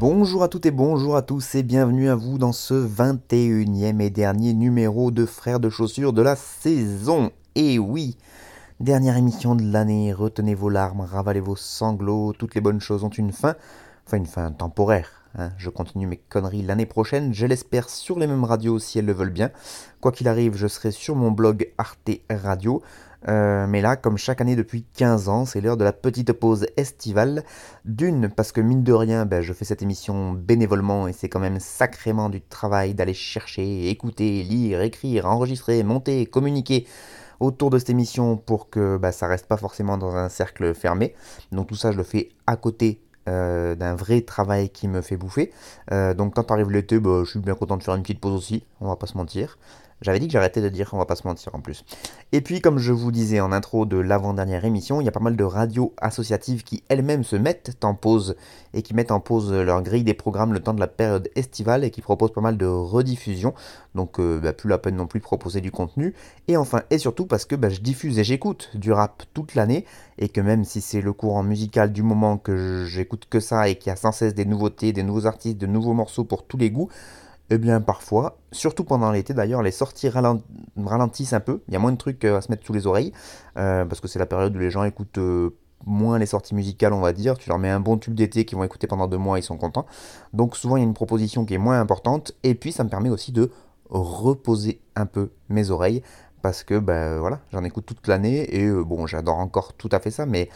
Bonjour à toutes et bonjour à tous et bienvenue à vous dans ce 21e et dernier numéro de Frères de chaussures de la saison. Et oui, dernière émission de l'année, retenez vos larmes, ravalez vos sanglots, toutes les bonnes choses ont une fin, enfin une fin temporaire. hein. Je continue mes conneries l'année prochaine, je l'espère sur les mêmes radios si elles le veulent bien. Quoi qu'il arrive, je serai sur mon blog Arte Radio. Euh, mais là, comme chaque année depuis 15 ans, c'est l'heure de la petite pause estivale. D'une, parce que mine de rien, ben, je fais cette émission bénévolement et c'est quand même sacrément du travail d'aller chercher, écouter, lire, écrire, enregistrer, monter, communiquer autour de cette émission pour que ben, ça reste pas forcément dans un cercle fermé. Donc tout ça, je le fais à côté euh, d'un vrai travail qui me fait bouffer. Euh, donc quand arrive l'été, ben, je suis bien content de faire une petite pause aussi, on va pas se mentir. J'avais dit que j'arrêtais de dire on va pas se mentir en plus. Et puis, comme je vous disais en intro de l'avant-dernière émission, il y a pas mal de radios associatives qui elles-mêmes se mettent en pause et qui mettent en pause leur grille des programmes le temps de la période estivale et qui proposent pas mal de rediffusions. Donc, euh, bah, plus la peine non plus proposer du contenu. Et enfin, et surtout parce que bah, je diffuse et j'écoute du rap toute l'année et que même si c'est le courant musical du moment que j'écoute que ça et qu'il y a sans cesse des nouveautés, des nouveaux artistes, de nouveaux morceaux pour tous les goûts, eh bien, parfois, surtout pendant l'été d'ailleurs, les sorties ralen- ralentissent un peu. Il y a moins de trucs euh, à se mettre sous les oreilles, euh, parce que c'est la période où les gens écoutent euh, moins les sorties musicales, on va dire. Tu leur mets un bon tube d'été qu'ils vont écouter pendant deux mois, ils sont contents. Donc souvent, il y a une proposition qui est moins importante, et puis ça me permet aussi de reposer un peu mes oreilles, parce que, ben voilà, j'en écoute toute l'année, et bon, j'adore encore tout à fait ça, mais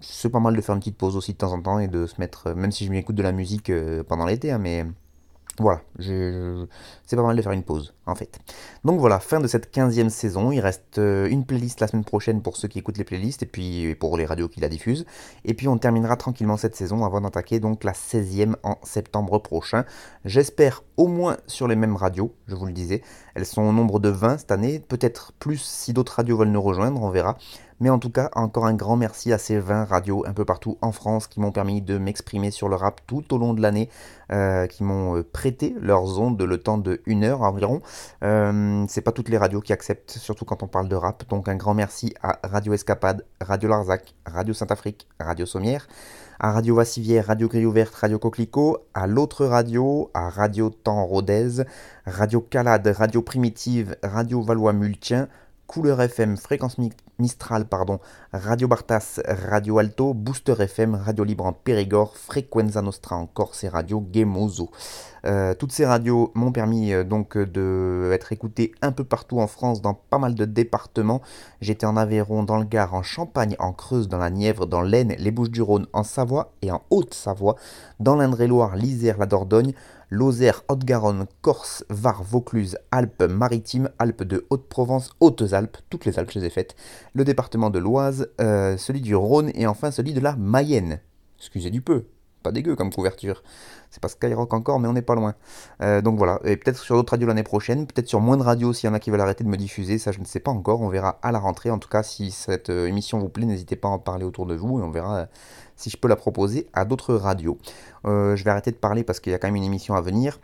c'est pas mal de faire une petite pause aussi de temps en temps, et de se mettre, même si je m'écoute de la musique pendant l'été, hein, mais... Voilà, c'est pas mal de faire une pause, en fait. Donc voilà, fin de cette 15e saison. Il reste euh, une playlist la semaine prochaine pour ceux qui écoutent les playlists et puis pour les radios qui la diffusent. Et puis on terminera tranquillement cette saison avant d'attaquer donc la 16e en septembre prochain. J'espère au moins sur les mêmes radios, je vous le disais. Elles sont au nombre de 20 cette année, peut-être plus si d'autres radios veulent nous rejoindre, on verra. Mais en tout cas, encore un grand merci à ces 20 radios un peu partout en France qui m'ont permis de m'exprimer sur le rap tout au long de l'année, euh, qui m'ont euh, prêté leurs ondes le temps de une heure environ. Euh, c'est pas toutes les radios qui acceptent, surtout quand on parle de rap. Donc un grand merci à Radio Escapade, Radio Larzac, Radio Saint-Afrique, Radio Sommière, à Radio Vassivière, Radio Grille Ouverte, Radio Coquelicot, à l'autre radio, à Radio Temps Rodez, Radio Calade, Radio Primitive, Radio Valois-Multien, Couleur FM, Fréquence Mistral, pardon, Radio Bartas, Radio Alto, Booster FM, Radio Libre en Périgord, Frequenza Nostra en Corse et Radio Gemozo. Euh, toutes ces radios m'ont permis euh, donc euh, de être écoutées un peu partout en France, dans pas mal de départements. J'étais en Aveyron, dans le Gard, en Champagne, en Creuse, dans la Nièvre, dans l'Aisne, les Bouches-du-Rhône, en Savoie et en Haute-Savoie, dans l'Indre-et-Loire, l'Isère, la Dordogne, Lozère, Haute-Garonne, Corse, Var, Vaucluse, Alpes-Maritimes, Alpes de Haute-Provence, Hautes-Alpes, toutes les Alpes je les ai faites, le département de l'Oise, euh, celui du Rhône et enfin celui de la Mayenne. Excusez du peu, pas dégueu comme couverture. C'est pas Skyrock encore, mais on n'est pas loin. Euh, donc voilà, et peut-être sur d'autres radios l'année prochaine, peut-être sur moins de radios s'il y en a qui veulent arrêter de me diffuser, ça je ne sais pas encore, on verra à la rentrée. En tout cas, si cette euh, émission vous plaît, n'hésitez pas à en parler autour de vous et on verra si je peux la proposer à d'autres radios. Euh, je vais arrêter de parler parce qu'il y a quand même une émission à venir.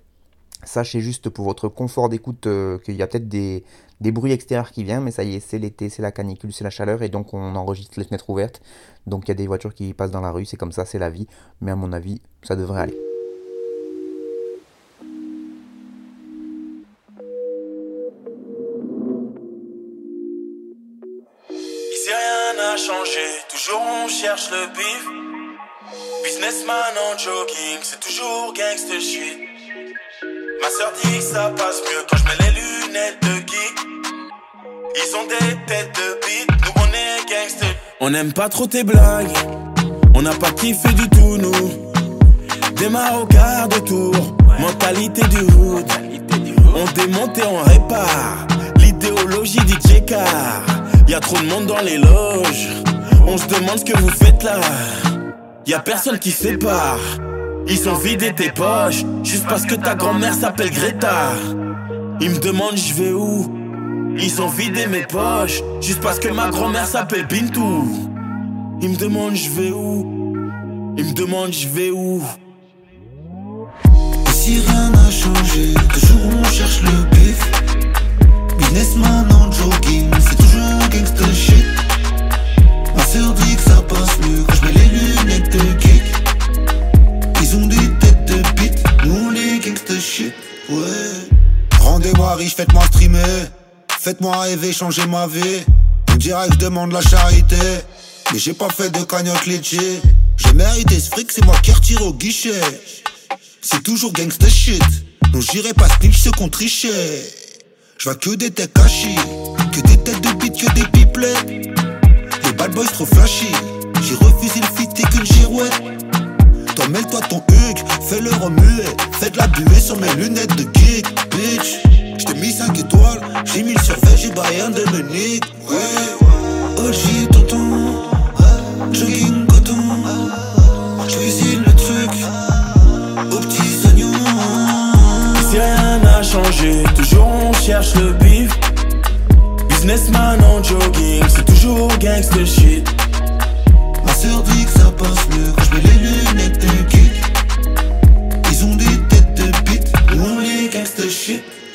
Sachez juste pour votre confort d'écoute euh, qu'il y a peut-être des, bruits extérieurs qui viennent, mais ça y est, c'est l'été, c'est la canicule, c'est la chaleur, et donc on enregistre les fenêtres ouvertes. Donc il y a des voitures qui passent dans la rue, c'est comme ça, c'est la vie. Mais à mon avis, ça devrait aller. Rien toujours on cherche le bif. Businessman en jogging, c'est toujours gangster shit. Ma soeur dit que ça passe mieux quand je mets les lunettes de geek. Ils ont des têtes de bite, nous on est gangster. On n'aime pas trop tes blagues, on n'a pas kiffé du tout nous. Démarre au quart de tour, mentalité du hood. On démonte et on répare, l'idéologie DJ Car. Y a trop de monde dans les loges. On se demande ce que vous faites là. Y a personne qui sépare. Ils ont vidé tes poches juste parce que ta grand-mère s'appelle Greta. Ils me demandent je vais où? Ils ont vidé mes poches juste parce que ma grand-mère s'appelle Bintou. Ils me demandent je vais où? Ils me demandent je vais où? Si rien n'a changé, toujours on cherche le bif. Businessman en jogging, c'est toujours shit. Ouais. Rendez-moi riche, faites-moi streamer. Faites-moi rêver, changez ma vie. On dirait que je demande la charité. Mais j'ai pas fait de cagnotte laitier. J'ai mérité ce fric, c'est moi qui retire au guichet. C'est toujours gangsta shit. Non, j'irai pas snitch ceux qu'on trichait. Je que des têtes cachées, que des têtes de bite, que des pipelets. Les bad boys trop flashy. J'ai refusé le fit et qu'une girouette. Toi, mêle-toi ton hug, fais-le remuer. Fais de la buée sur mes lunettes de geek, bitch. J't'ai mis 5 étoiles, j'ai mis le survêt, j'ai Bayern de Munich. Ouais, OG, tonton. Jogging coton. J'cuisine le truc aux petits oignons. Si rien n'a changé, toujours on cherche le bif. Businessman en jogging, c'est toujours gangster shit. Ma sœur dit que ça passe mieux quand je mets les lunettes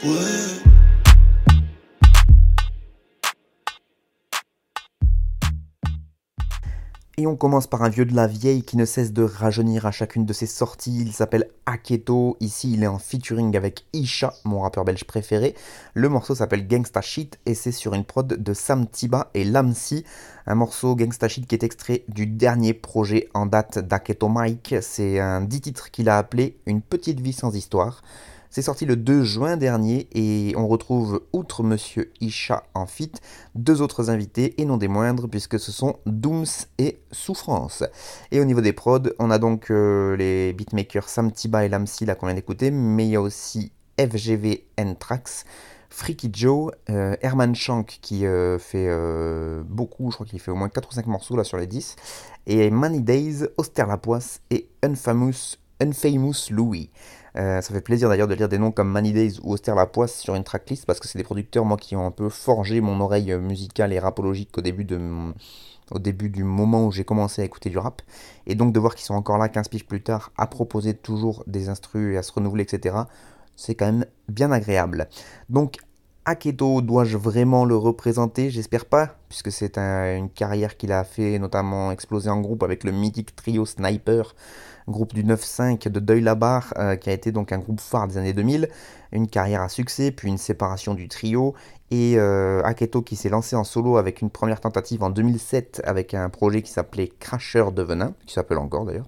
Et on commence par un vieux de la vieille qui ne cesse de rajeunir à chacune de ses sorties. Il s'appelle Aketo. Ici, il est en featuring avec Isha, mon rappeur belge préféré. Le morceau s'appelle Gangsta Shit et c'est sur une prod de Sam Tiba et Lamsi. Un morceau Gangsta Shit qui est extrait du dernier projet en date d'Aketo Mike. C'est un 10 titres qu'il a appelé Une petite vie sans histoire. C'est sorti le 2 juin dernier et on retrouve, outre Monsieur Isha en fit, deux autres invités et non des moindres puisque ce sont Dooms et Souffrance. Et au niveau des prods, on a donc euh, les beatmakers Sam Tiba et Lamsi là qu'on vient d'écouter, mais il y a aussi FGV N-Trax, Freaky Joe, euh, Herman Shank qui euh, fait beaucoup, je crois qu'il fait au moins 4 ou 5 morceaux là sur les 10, et Money Days, Auster et Unfamous, Unfamous Louis. Euh, ça fait plaisir d'ailleurs de lire des noms comme Money Days ou Auster Lapoisse sur une tracklist parce que c'est des producteurs moi qui ont un peu forgé mon oreille musicale et rapologique au début du moment où j'ai commencé à écouter du rap. Et donc de voir qu'ils sont encore là 15 piges plus tard à proposer toujours des instrus et à se renouveler etc c'est quand même bien agréable. Donc Aketo, dois-je vraiment le représenter? J'espère pas, puisque c'est un- une carrière qu'il a fait, notamment exploser en groupe avec le mythique trio Sniper, groupe du 9-5 de Deuil Labar, euh, qui a été donc un groupe phare des années 2000, une carrière à succès, puis une séparation du trio, et euh, Aketo qui s'est lancé en solo avec une première tentative en 2007 avec un projet qui s'appelait Crasher de Venin, qui s'appelle encore d'ailleurs.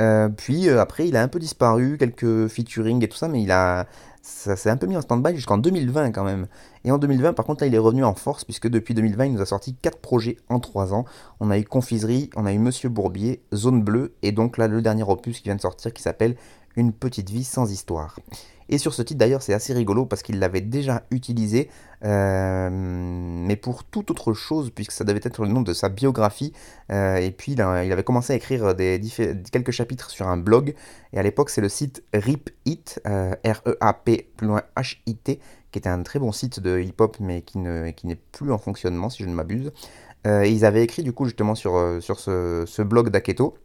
Euh, puis euh, après, il a un peu disparu, quelques featuring et tout ça, mais il a, ça s'est un peu mis en stand-by jusqu'en 2020 quand même. Et en 2020, par contre, là, il est revenu en force, puisque depuis 2020, il nous a sorti 4 projets en 3 ans. On a eu Confiserie, on a eu Monsieur Bourbier, Zone Bleue, et donc là, le dernier opus qui vient de sortir qui s'appelle Une petite vie sans histoire. Et sur ce titre d'ailleurs, c'est assez rigolo parce qu'il l'avait déjà utilisé, euh, mais pour toute autre chose, puisque ça devait être le nom de sa biographie. Euh, et puis il, avait commencé à écrire quelques chapitres sur un blog. Et à l'époque, c'est le site Rip It, euh, R-E-A-P, plus loin H-I-T, qui était un très bon site de hip-hop, mais qui ne- qui n'est plus en fonctionnement, si je ne m'abuse. Euh, ils avaient écrit du coup justement sur, sur ce, ce blog d'Aketo.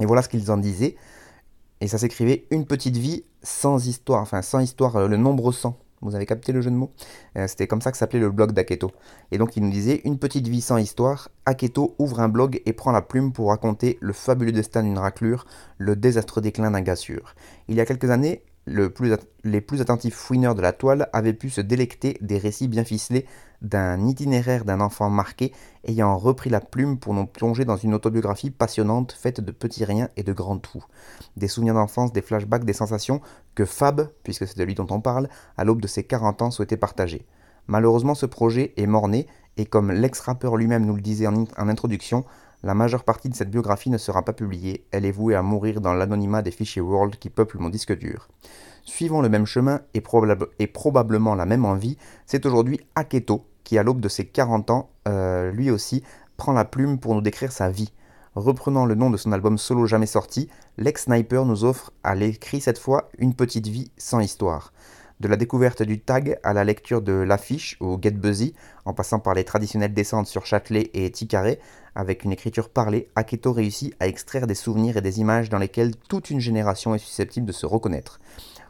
Et voilà ce qu'ils en disaient. Et ça s'écrivait une petite vie sans histoire, enfin sans histoire, euh, le nombre 100. Vous avez capté le jeu de mots? Euh, C'était comme ça que s'appelait le blog d'Aketo. Et donc il nous disait une petite vie sans histoire. Aketo ouvre un blog et prend la plume pour raconter le fabuleux destin d'une raclure, le désastreux déclin d'un gars sûr. Il y a quelques années, les plus attentifs fouineurs de la toile avaient pu se délecter des récits bien ficelés d'un itinéraire d'un enfant marqué ayant repris la plume pour nous plonger dans une autobiographie passionnante faite de petits riens et de grands tout. Des souvenirs d'enfance, des flashbacks, des sensations que Fab, puisque c'est de lui dont on parle, à l'aube de ses 40 ans souhaitait partager. Malheureusement, ce projet est mort-né et comme l'ex-rappeur lui-même nous le disait en introduction, La majeure partie de cette biographie ne sera pas publiée, elle est vouée à mourir dans l'anonymat des fichiers World qui peuplent mon disque dur. Suivant le même chemin et, probablement la même envie, c'est aujourd'hui Aketo qui, à l'aube de ses 40 ans, euh, lui aussi, prend la plume pour nous décrire sa vie. Reprenant le nom de son album solo jamais sorti, l'ex-sniper nous offre, à l'écrit cette fois, une petite vie sans histoire. De la découverte du tag à la lecture de l'affiche au Get Buzzy, en passant par les traditionnelles descentes sur Châtelet et Ticaré, avec une écriture parlée, Aketo réussit à extraire des souvenirs et des images dans lesquelles toute une génération est susceptible de se reconnaître.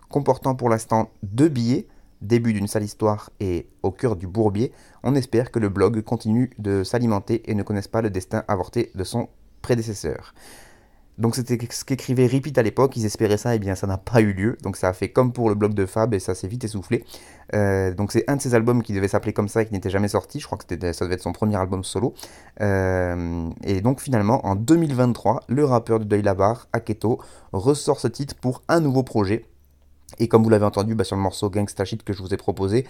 Comportant pour l'instant deux billets, début d'une sale histoire et au cœur du bourbier, on espère que le blog continue de s'alimenter et ne connaisse pas le destin avorté de son prédécesseur. Donc c'était ce qu'écrivait Repeat à l'époque, ils espéraient ça, et bien ça n'a pas eu lieu, donc ça a fait comme pour le blog de Fab et ça s'est vite essoufflé. Euh, donc c'est un de ses albums qui devait s'appeler comme ça et qui n'était jamais sorti, je crois que ça devait être son premier album solo. Euh, et donc finalement en 2023, le rappeur de Deuil Labar, Aketo, ressort ce titre pour un nouveau projet. Et comme vous l'avez entendu bah, sur le morceau Gangsta Shit que je vous ai proposé,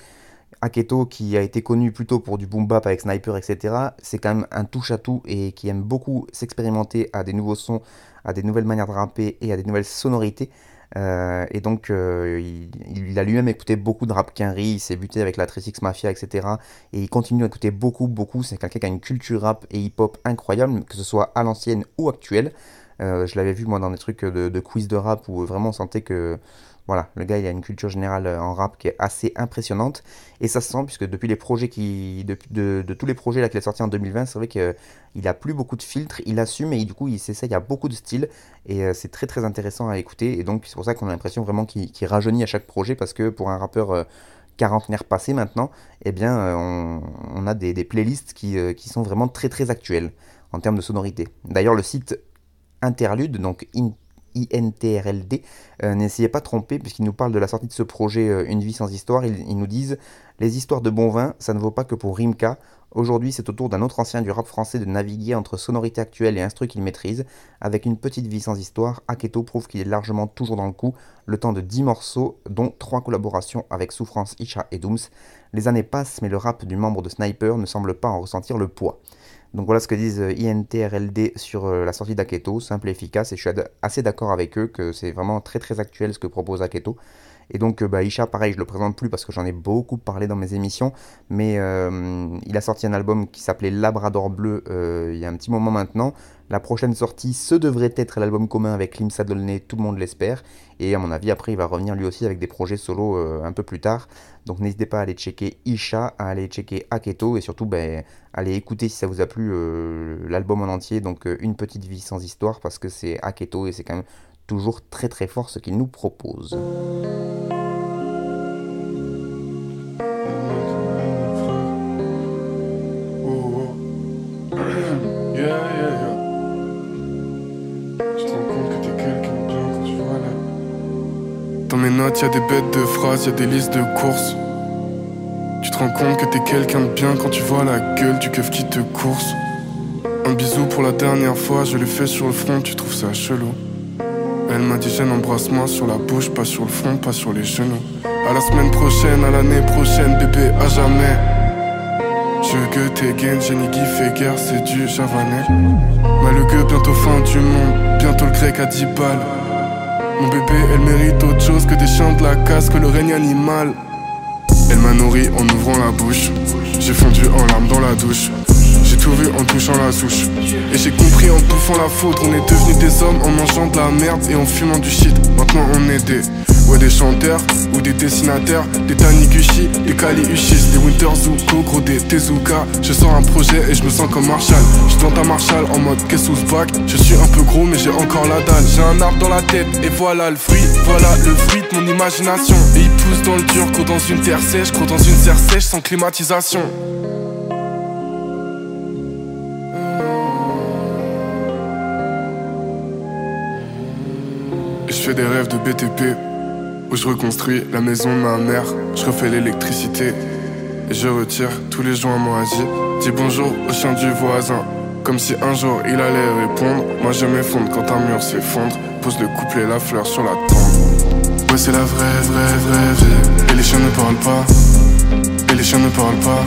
Aketo, qui a été connu plutôt pour du boom bap avec Sniper, etc., c'est quand même un touche-à-tout et qui aime beaucoup s'expérimenter à des nouveaux sons, à des nouvelles manières de rapper et à des nouvelles sonorités. Euh, et donc, euh, il, a lui-même écouté beaucoup de rap Quinry, il s'est buté avec la 36 Mafia, etc. Et il continue à écouter beaucoup, beaucoup. C'est quelqu'un qui a une culture rap et hip-hop incroyable, que ce soit à l'ancienne ou actuelle. Euh, je l'avais vu moi dans des trucs de, de, quiz de rap où vraiment on sentait que voilà, le gars il a une culture générale euh, en rap qui est assez impressionnante. Et ça se sent puisque depuis les projets qui, de, tous les projets qu'il a sortis en 2020, c'est vrai qu'il a plus beaucoup de filtres, il assume et du coup il s'essaye à beaucoup de styles. Et euh, c'est très très intéressant à écouter. Et donc c'est pour ça qu'on a l'impression vraiment qu'il rajeunit à chaque projet parce que pour un rappeur euh, quarantenaire passé maintenant, eh bien on, a des, playlists qui, qui, sont vraiment très très actuelles en termes de sonorité. D'ailleurs le site Interlude, donc in, INTRLD, euh, n'essayez pas de tromper puisqu'ils nous parlent de la sortie de ce projet euh, Une vie sans histoire. Ils, nous disent Les histoires de bon vin, ça ne vaut pas que pour Rimka. Aujourd'hui, c'est au tour d'un autre ancien du rap français de naviguer entre sonorités actuelles et instruments qu'il maîtrise. Avec une petite vie sans histoire, Aketo prouve qu'il est largement toujours dans le coup, le temps de 10 morceaux, dont 3 collaborations avec Souffrance, Isha et Dooms. Les années passent, mais le rap du membre de Sniper ne semble pas en ressentir le poids. Donc voilà ce que disent euh, INTRLD sur euh, la sortie d'Aketo, simple et efficace, et je suis assez d'accord avec eux que c'est vraiment très très actuel ce que propose Aketo. Et donc, euh, bah, Isha, pareil, je le présente plus parce que j'en ai beaucoup parlé dans mes émissions, mais il a sorti un album qui s'appelait Labrador Bleu il y a un petit moment maintenant. La prochaine sortie, ce devrait être l'album commun avec Lim Sadolné, tout le monde l'espère. Et à mon avis, après, il va revenir lui aussi avec des projets solo euh, un peu plus tard. Donc n'hésitez pas à aller checker Isha, à aller checker Aketo et surtout, ben, allez écouter si ça vous a plu euh, l'album en entier. Donc euh, Une petite vie sans histoire parce que c'est Aketo et c'est quand même toujours très très fort ce qu'il nous propose. Y a des bêtes de phrases, y a des listes de courses. Tu te rends compte que t'es quelqu'un de bien quand tu vois la gueule du keuf qui te course. Un bisou pour la dernière fois, je l'ai fait sur le front, tu trouves ça chelou. Elle m'a dit Jeanne embrasse-moi sur la bouche, pas sur le front, pas sur les genoux. À la semaine prochaine, à l'année prochaine, bébé, à jamais. Je que t'es gain, Guy fait guerre, c'est du javanais. Mais le bientôt fin du monde, bientôt le grec à 10 balles. Mon bébé, elle mérite autre chose que des chants de la casse, que le règne animal. Elle m'a nourri en ouvrant la bouche. J'ai fondu en larmes dans la douche. J'ai tout vu en touchant la souche. Et j'ai compris en bouffant la faute. On est devenus des hommes en mangeant de la merde et en fumant du shit. Maintenant on est des Ouais des chanteurs ou des dessinateurs Des Taniguchi, des Kali Uchis Des Winter Zuko, gros des Tezuka. Je sors un projet et je me sens comme Marshall. Je dans ta Marshall en mode qu'est-ce back. Je suis un peu gros mais j'ai encore la dalle. J'ai un arbre dans la tête et voilà le fruit Voilà le fruit de mon imagination. Et il pousse dans le dur, gros dans une terre sèche Gros dans une serre sèche sans climatisation. Je fais des rêves de BTP où je reconstruis la maison de ma mère, je refais l'électricité et je retire tous les joints moisis. Dis bonjour au chien du voisin, comme si un jour il allait répondre. Moi je m'effondre quand un mur s'effondre, pose le couplet, la fleur sur la tombe. Ouais, c'est la vraie, vraie, vraie vie. Et les chiens ne parlent pas. Et les chiens ne parlent pas.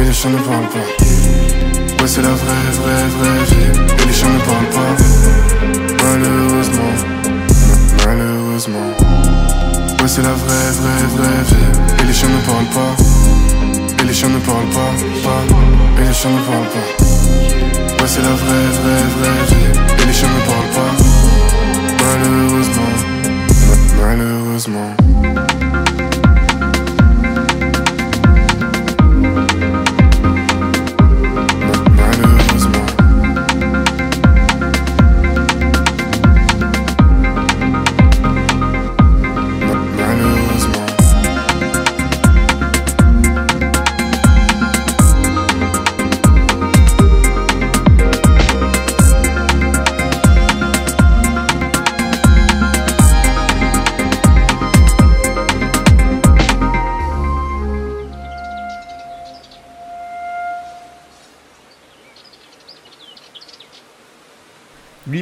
Et les chiens ne parlent pas. Ouais, c'est la vraie, vraie, vraie vie. Et les chiens ne parlent pas. Malheureusement, malheureusement. Ouais, c'est la vraie, vraie, vraie vie. Et les chiens ne parlent pas. Et les chiens ne parlent pas. Et les chiens ne parlent pas. Ouais, c'est la vraie, vraie, vraie vie. Et les chiens ne parlent pas. Malheureusement, malheureusement.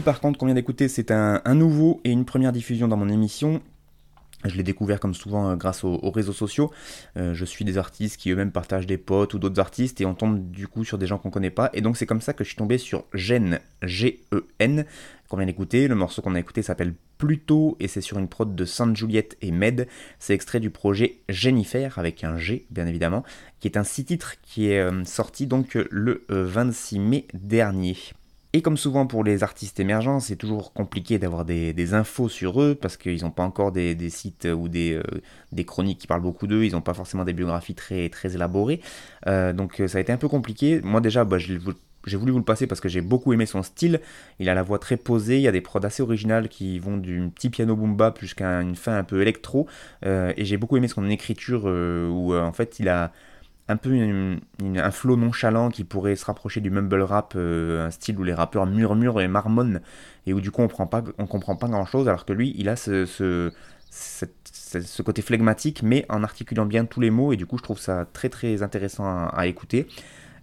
Par contre, qu'on vient d'écouter, c'est un, nouveau et une première diffusion dans mon émission. Je l'ai découvert comme souvent euh, grâce aux, aux réseaux sociaux. Euh, je suis des artistes qui eux-mêmes partagent des potes ou d'autres artistes et on tombe du coup sur des gens qu'on connaît pas. Et donc c'est comme ça que je suis tombé sur Gen, G-E-N, qu'on d'écouter. Le morceau qu'on a écouté s'appelle Pluto et c'est sur une prod de Sainte Juliette et Med. C'est extrait du projet Jennifer avec un G bien évidemment, qui est un six titres qui est euh, sorti donc le euh, 26 mai dernier. Et comme souvent pour les artistes émergents, c'est toujours compliqué d'avoir des, infos sur eux parce qu'ils n'ont pas encore des, sites ou des, euh, des chroniques qui parlent beaucoup d'eux, ils n'ont pas forcément des biographies très, élaborées. Euh, donc euh, ça a été un peu compliqué. Moi déjà, bah, j'ai voulu vous le passer parce que j'ai beaucoup aimé son style. Il a la voix très posée, il y a des prods assez originales qui vont du petit piano boom bap jusqu'à une fin un peu électro. Et j'ai beaucoup aimé son écriture où en fait il a un peu un flow nonchalant qui pourrait se rapprocher du mumble rap, euh, un style où les rappeurs murmurent et marmonnent et où du coup on prend pas, on comprend pas grand chose, alors que lui il a ce, côté flegmatique mais en articulant bien tous les mots et du coup je trouve ça très très intéressant à écouter.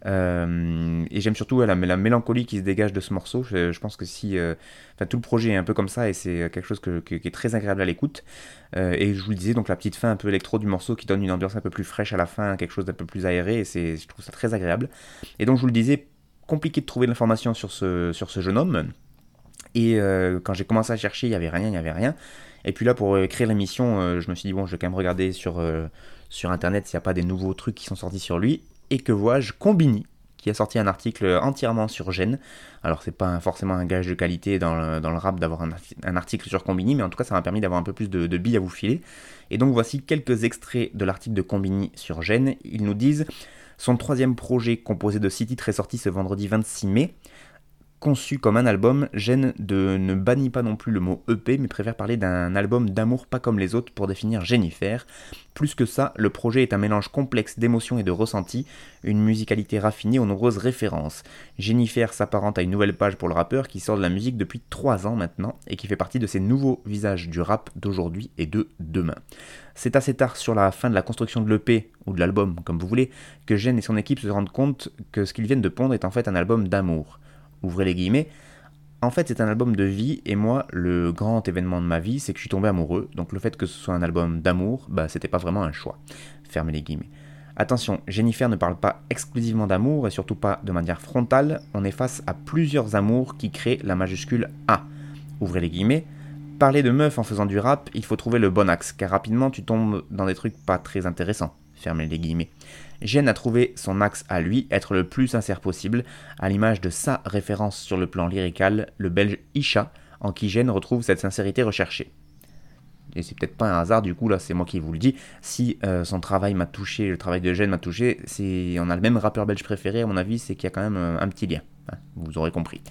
Euh, et j'aime surtout la, la mélancolie qui se dégage de ce morceau. Je, pense que si. euh, tout le projet est un peu comme ça et c'est quelque chose qui est très agréable à l'écoute. Euh, et je vous le disais, donc la petite fin un peu électro du morceau qui donne une ambiance un peu plus fraîche à la fin, quelque chose d'un peu plus aéré, et je trouve ça très agréable. Et donc je vous le disais, compliqué de trouver de l'information sur ce, jeune homme. Et quand j'ai commencé à chercher, il n'y avait rien, il n'y avait rien. Et puis là, pour écrire l'émission, je me suis dit, bon, je vais quand même regarder sur Internet s'il n'y a pas des nouveaux trucs qui sont sortis sur lui. Et que vois-je Combini, qui a sorti un article entièrement sur Gênes. Alors, c'est pas forcément un gage de qualité dans le, rap d'avoir un article sur Combini, mais en tout cas, ça m'a permis d'avoir un peu plus de, de billes à vous filer. Et donc, voici quelques extraits de l'article de Combini sur Gênes. Ils nous disent Son troisième projet, composé de six titres, est sorti ce vendredi 26 mai. Conçu comme un album, Gênes de, ne bannit pas non plus le mot EP, mais préfère parler d'un album d'amour pas comme les autres pour définir Jennifer. Plus que ça, le projet est un mélange complexe d'émotions et de ressentis, une musicalité raffinée aux nombreuses références. Jennifer s'apparente à une nouvelle page pour le rappeur qui sort de la musique depuis 3 ans maintenant et qui fait partie de ces nouveaux visages du rap d'aujourd'hui et de demain. C'est assez tard sur la fin de la construction de l'EP, ou de l'album, comme vous voulez, que Gênes et son équipe se rendent compte que ce qu'ils viennent de pondre est en fait un album d'amour. Ouvrez les guillemets. En fait, c'est un album de vie, et moi, le grand événement de ma vie, c'est que je suis tombé amoureux, donc le fait que ce soit un album d'amour, bah, c'était pas vraiment un choix. Fermez les guillemets. Attention, Jennifer ne parle pas exclusivement d'amour, et surtout pas de manière frontale, on est face à plusieurs amours qui créent la majuscule A. Ouvrez les guillemets. Parler de meuf en faisant du rap, il faut trouver le bon axe, car rapidement tu tombes dans des trucs pas très intéressants. Fermez les guillemets. Jen a trouvé son axe à lui, être le plus sincère possible, à l'image de sa référence sur le plan lyrical, le belge Isha, en qui Jen retrouve cette sincérité recherchée. Et c'est peut-être pas un hasard, du coup, là, c'est moi qui vous le dis. Si euh, son travail m'a touché, le travail de Jen m'a touché, c'est, on a le même rappeur belge préféré, à mon avis, c'est qu'il y a quand même euh, un petit lien. Hein, vous aurez compris.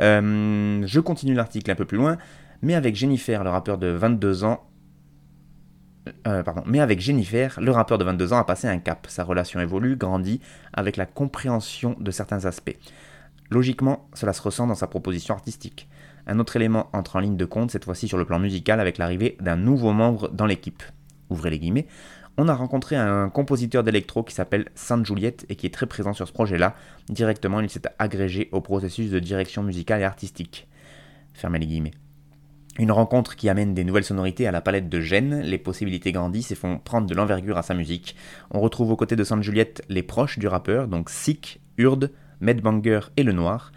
Euh, je continue l'article un peu plus loin, mais avec Jennifer, le rappeur de 22 ans, euh, pardon, mais avec Jennifer, le rappeur de 22 ans a passé un cap. Sa relation évolue, grandit, avec la compréhension de certains aspects. Logiquement, cela se ressent dans sa proposition artistique. Un autre élément entre en ligne de compte, cette fois-ci sur le plan musical, avec l'arrivée d'un nouveau membre dans l'équipe. Ouvrez les guillemets. On a rencontré un compositeur d'électro qui s'appelle Sainte Juliette et qui est très présent sur ce projet-là. Directement, il s'est agrégé au processus de direction musicale et artistique. Fermez les guillemets. Une rencontre qui amène des nouvelles sonorités à la palette de Gênes, les possibilités grandissent et font prendre de l'envergure à sa musique. On retrouve aux côtés de Sainte Juliette les proches du rappeur, donc Sick, Urde, Medbanger et Le Noir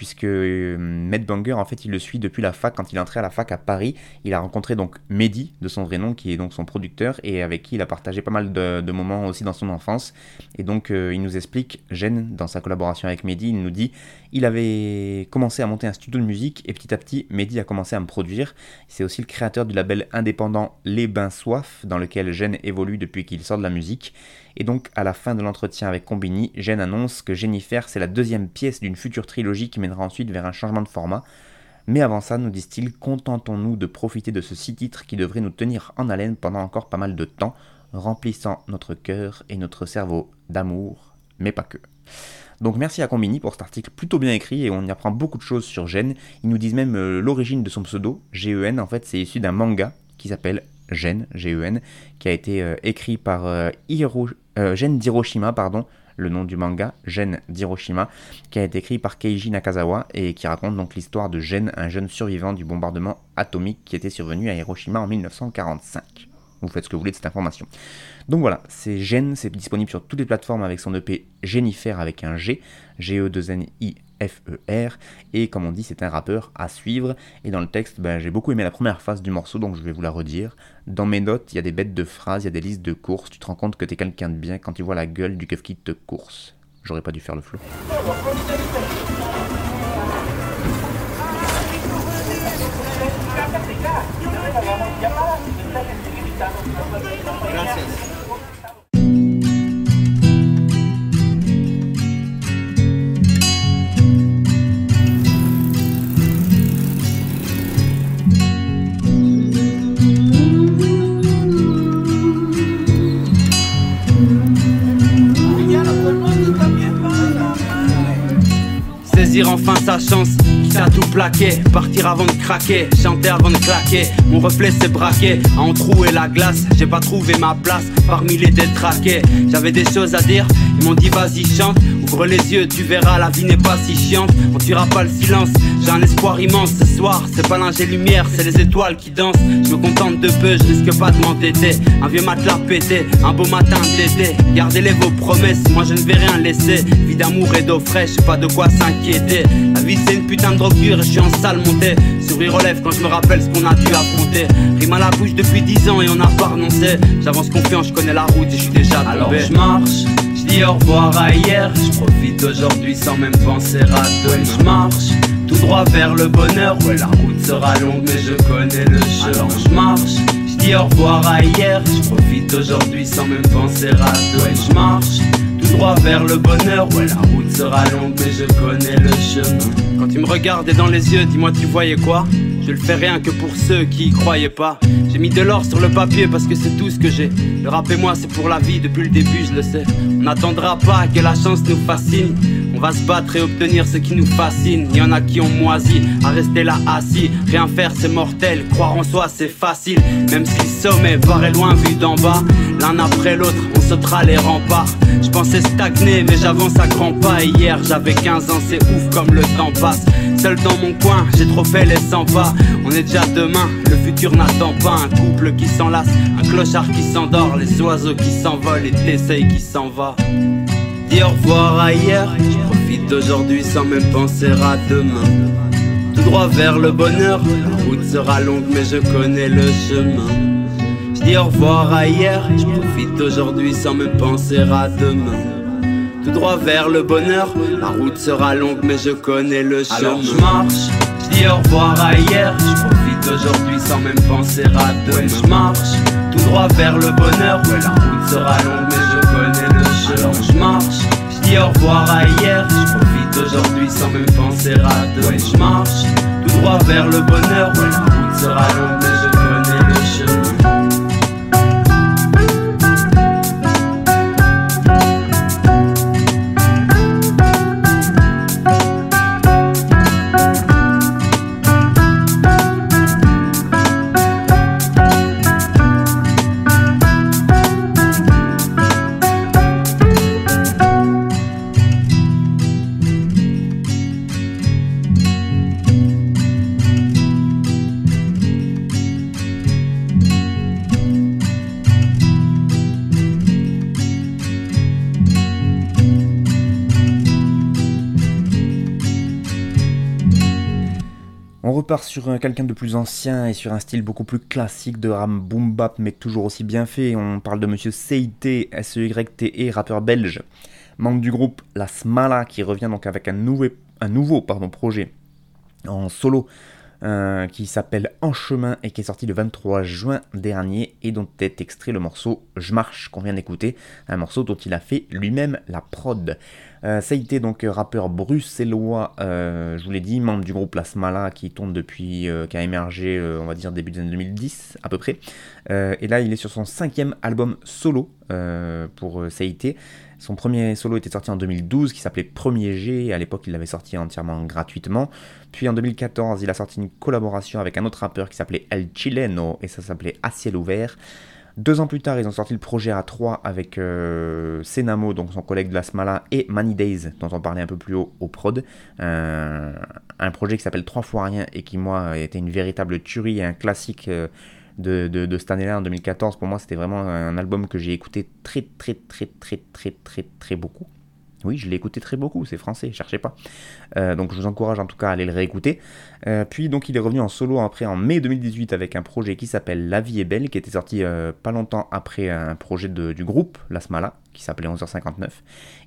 puisque euh, Matt Banger, en fait, il le suit depuis la fac, quand il est entré à la fac à Paris. Il a rencontré donc Mehdi, de son vrai nom, qui est donc son producteur, et avec qui il a partagé pas mal de, moments aussi dans son enfance. Et donc, euh, il nous explique, Jen, dans sa collaboration avec Mehdi, il nous dit il avait commencé à monter un studio de musique, et petit à petit, Mehdi a commencé à me produire. C'est aussi le créateur du label indépendant Les Bains Soif, dans lequel Jen évolue depuis qu'il sort de la musique. Et donc, à la fin de l'entretien avec Combini, Jen annonce que Jennifer, c'est la deuxième pièce d'une future trilogie qui mènera ensuite vers un changement de format. Mais avant ça, nous disent-ils, contentons-nous de profiter de ce six titres qui devrait nous tenir en haleine pendant encore pas mal de temps, remplissant notre cœur et notre cerveau d'amour, mais pas que. Donc merci à Combini pour cet article plutôt bien écrit et on y apprend beaucoup de choses sur Gen. Ils nous disent même euh, l'origine de son pseudo, GEN, en fait c'est issu d'un manga qui s'appelle Gen, G-E-N, qui a été euh, écrit par euh, euh, Gen d'Hiroshima, pardon, le nom du manga, Gen d'Hiroshima, qui a été écrit par Keiji Nakazawa et qui raconte donc l'histoire de Gen, un jeune survivant du bombardement atomique qui était survenu à Hiroshima en 1945. Vous faites ce que vous voulez de cette information. Donc voilà, c'est Gen, c'est disponible sur toutes les plateformes avec son EP Jennifer avec un G, G-E-2-N-I F-E-R, et comme on dit, c'est un rappeur à suivre. Et dans le texte, ben, j'ai beaucoup aimé la première phase du morceau, donc je vais vous la redire. Dans mes notes, il y a des bêtes de phrases, il y a des listes de courses. Tu te rends compte que t'es quelqu'un de bien quand tu vois la gueule du keuf qui te course. J'aurais pas dû faire le flow. Enfin sa chance, qui a tout plaqué, partir avant de craquer, chanter avant de claquer. Mon reflet s'est braqué, à en la glace. J'ai pas trouvé ma place parmi les détraqués. J'avais des choses à dire, ils m'ont dit vas-y chante. Ouvre les yeux, tu verras, la vie n'est pas si chiante. On tuera pas le silence, j'ai un espoir immense ce soir. C'est pas l'ingé lumière, c'est les étoiles qui dansent. Je me contente de peu, je risque pas de m'entêter. Un vieux matelas pété, un beau matin d'été. Gardez-les vos promesses, moi je ne vais rien laisser. Vie d'amour et d'eau fraîche, pas de quoi s'inquiéter. La vie c'est une putain de drogue dure et je suis en salle montée. Sourire relève quand je me rappelle ce qu'on a dû affronter. Rime à la bouche depuis 10 ans et on n'a pas renoncé. J'avance confiant, je connais la route et je suis déjà tombé. Alors je marche, je dis au revoir à hier. Je profite aujourd'hui sans même penser à demain. Je marche tout droit vers le bonheur. Ouais, la route sera longue, mais je connais le chemin. Alors je marche, je dis au revoir à hier. Je profite aujourd'hui sans même penser à demain. Je marche droit vers le bonheur. Ouais, la route sera longue, mais je connais le chemin. Quand tu me regardais dans les yeux, dis-moi, tu voyais quoi? Je le fais rien que pour ceux qui y croyaient pas. J'ai mis de l'or sur le papier parce que c'est tout ce que j'ai. Le rap et moi, c'est pour la vie, depuis le début, je le sais. On n'attendra pas que la chance nous fascine. On va se battre et obtenir ce qui nous fascine. Y en a qui ont moisi à rester là assis. Rien faire, c'est mortel. Croire en soi, c'est facile. Même si le sommet paraît loin vu d'en bas, l'un après l'autre, on sautera les remparts. Je pensais stagner, mais j'avance à grands pas. Hier, j'avais 15 ans, c'est ouf comme le temps passe. Seul dans mon coin, j'ai trop fait les 100 pas. On est déjà demain, le futur n'attend pas. Un couple qui s'enlace, un clochard qui s'endort, les oiseaux qui s'envolent et t'essayes qui s'en va. Dis au revoir à hier, je profite d'aujourd'hui sans même penser à demain. Tout droit vers le bonheur, la route sera longue, mais je connais le chemin. Je dis au revoir à hier, je profite d'aujourd'hui sans me penser à demain. Tout droit vers le bonheur, la route sera longue mais je connais le chemin. Alors je marche, je dis au revoir à hier, je profite d'aujourd'hui sans même penser à demain. je marche, tout droit vers le bonheur, la route sera longue mais je. Alors je marche, je dis au revoir à hier, je profite d'aujourd'hui sans même penser à demain. je marche, tout droit vers le bonheur, ouais la route sera longue sur quelqu'un de plus ancien et sur un style beaucoup plus classique de ram boom bap, mais toujours aussi bien fait. On parle de monsieur CIT, S-E-Y-T-E, rappeur belge, membre du groupe La Smala, qui revient donc avec un nouveau, un nouveau projet en solo euh, qui s'appelle En chemin et qui est sorti le 23 juin dernier et dont est extrait le morceau Je marche qu'on vient d'écouter, un morceau dont il a fait lui-même la prod. Euh, été donc rappeur bruxellois, euh, je vous l'ai dit, membre du groupe La Smala qui tourne depuis, qui a émergé on va dire début des années 2010 à peu près. et là il est sur son cinquième album solo pour Saïté. Son premier solo était sorti en 2012 qui s'appelait Premier G. À l'époque, il l'avait sorti entièrement gratuitement. Puis en 2014, il a sorti une collaboration avec un autre rappeur qui s'appelait El Chileno et ça s'appelait À ciel ouvert. Deux ans plus tard, ils ont sorti le projet A3 avec euh, Senamo, donc son collègue de la Smala, et Money Days, dont on parlait un peu plus haut au prod. un projet qui s'appelle Trois fois rien et qui, moi, été une véritable tuerie et un classique euh, de, de, de cette année-là, en 2014. Pour moi, c'était vraiment un album que j'ai écouté très, très, très, très, très, très, très beaucoup. Oui, je l'ai écouté très beaucoup, c'est français, cherchez pas. Euh, donc je vous encourage en tout cas à aller le réécouter. Euh, puis donc il est revenu en solo après en mai 2018 avec un projet qui s'appelle La vie est belle, qui était sorti euh, pas longtemps après un projet du groupe La Smala, qui s'appelait 11h59.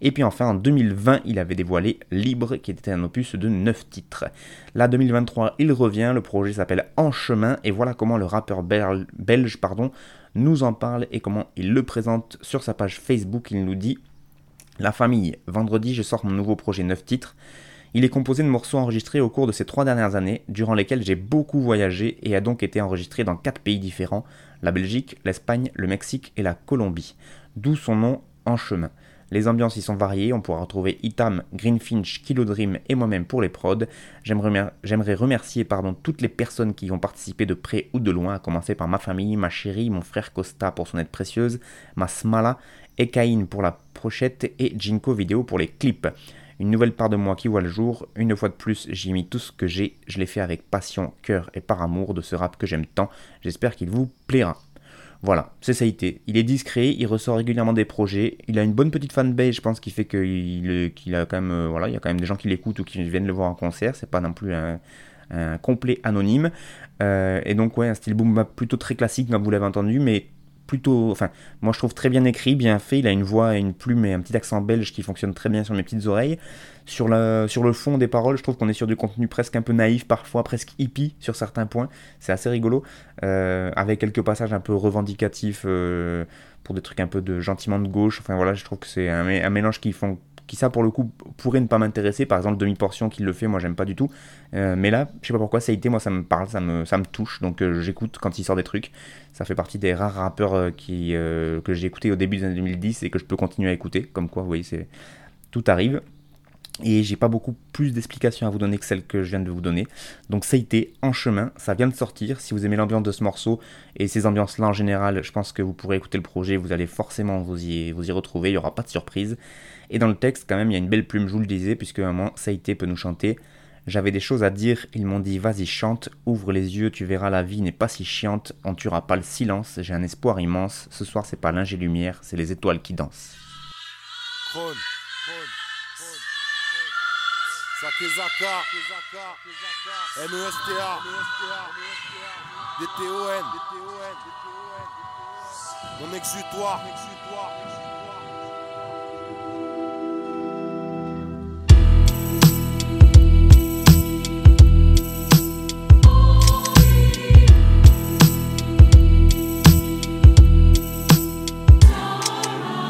Et puis enfin en 2020 il avait dévoilé Libre, qui était un opus de 9 titres. Là 2023 il revient, le projet s'appelle En chemin, et voilà comment le rappeur belge pardon, nous en parle et comment il le présente sur sa page Facebook. Il nous dit la famille, vendredi je sors mon nouveau projet 9 titres. Il est composé de morceaux enregistrés au cours de ces trois dernières années, durant lesquelles j'ai beaucoup voyagé et a donc été enregistré dans quatre pays différents, la Belgique, l'Espagne, le Mexique et la Colombie. D'où son nom En chemin. Les ambiances y sont variées, on pourra retrouver Itam, Greenfinch, Kilo Dream et moi-même pour les prods. J'aimerais remercier pardon, toutes les personnes qui y ont participé de près ou de loin, à commencer par ma famille, ma chérie, mon frère Costa pour son aide précieuse, ma Smala Ekaïn pour la pochette et Jinko Vidéo pour les clips. Une nouvelle part de moi qui voit le jour. Une fois de plus, j'y mis tout ce que j'ai. Je l'ai fait avec passion, cœur et par amour de ce rap que j'aime tant. J'espère qu'il vous plaira. Voilà, c'est ça été. Il est discret, il ressort régulièrement des projets. Il a une bonne petite fanbase, je pense, qui fait qu'il a quand même, euh, voilà, il y a quand même des gens qui l'écoutent ou qui viennent le voir en concert. C'est pas non plus un, complet anonyme. Euh, et donc ouais, un style boom plutôt très classique comme vous l'avez entendu, mais plutôt, enfin, moi je trouve très bien écrit, bien fait. Il a une voix, une plume et un petit accent belge qui fonctionne très bien sur mes petites oreilles. Sur le fond des paroles, je trouve qu'on est sur du contenu presque un peu naïf, parfois presque hippie sur certains points. C'est assez rigolo, euh, avec quelques passages un peu revendicatifs euh, pour des trucs un peu de gentiment de gauche. Enfin voilà, je trouve que c'est un, un mélange qui font qui ça pour le coup pourrait ne pas m'intéresser. Par exemple, demi-portion qui le fait, moi j'aime pas du tout. Euh, mais là, je sais pas pourquoi, été, moi ça me parle, ça me, touche, donc euh, j'écoute quand il sort des trucs. Ça fait partie des rares rappeurs euh, que j'ai écouté au début des années 2010 et que je peux continuer à écouter. Comme quoi, vous voyez, c'est tout arrive. Et j'ai pas beaucoup plus d'explications à vous donner que celles que je viens de vous donner. Donc été en chemin, ça vient de sortir. Si vous aimez l'ambiance de ce morceau et ces ambiances-là en général, je pense que vous pourrez écouter le projet, vous allez forcément vous y, vous y retrouver, il n'y aura pas de surprise. Et dans le texte, quand même, il y a une belle plume, je vous le disais, puisque à un moment, Saïté peut nous chanter. J'avais des choses à dire, ils m'ont dit vas-y chante, ouvre les yeux, tu verras la vie n'est pas si chiante, on tuera pas le silence, j'ai un espoir immense, ce soir c'est pas linge et lumière, c'est les étoiles qui dansent. Mon exutoire.